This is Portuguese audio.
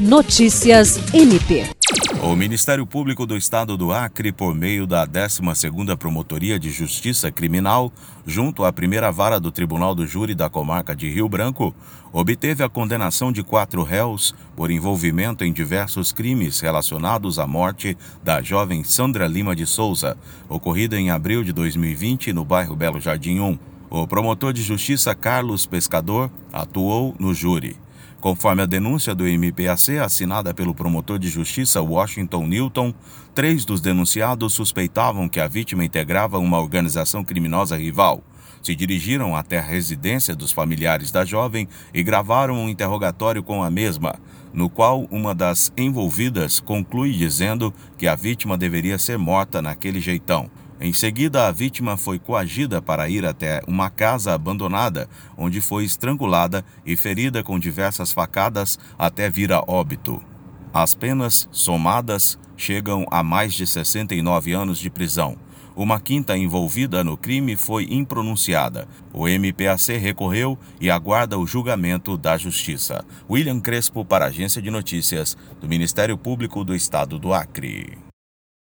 Notícias MP. O Ministério Público do Estado do Acre, por meio da 12ª Promotoria de Justiça Criminal, junto à primeira vara do Tribunal do Júri da comarca de Rio Branco, obteve a condenação de quatro réus por envolvimento em diversos crimes relacionados à morte da jovem Sandra Lima de Souza, ocorrida em abril de 2020 no bairro Belo Jardim 1. O promotor de justiça Carlos Pescador atuou no júri. Conforme a denúncia do MPAC, assinada pelo promotor de justiça Washington Newton, três dos denunciados suspeitavam que a vítima integrava uma organização criminosa rival. Se dirigiram até a residência dos familiares da jovem e gravaram um interrogatório com a mesma, no qual uma das envolvidas conclui dizendo que a vítima deveria ser morta naquele jeitão. Em seguida, a vítima foi coagida para ir até uma casa abandonada, onde foi estrangulada e ferida com diversas facadas até vir a óbito. As penas, somadas, chegam a mais de 69 anos de prisão. Uma quinta envolvida no crime foi impronunciada. O MPAC recorreu e aguarda o julgamento da Justiça. William Crespo, para a Agência de Notícias do Ministério Público do Estado do Acre.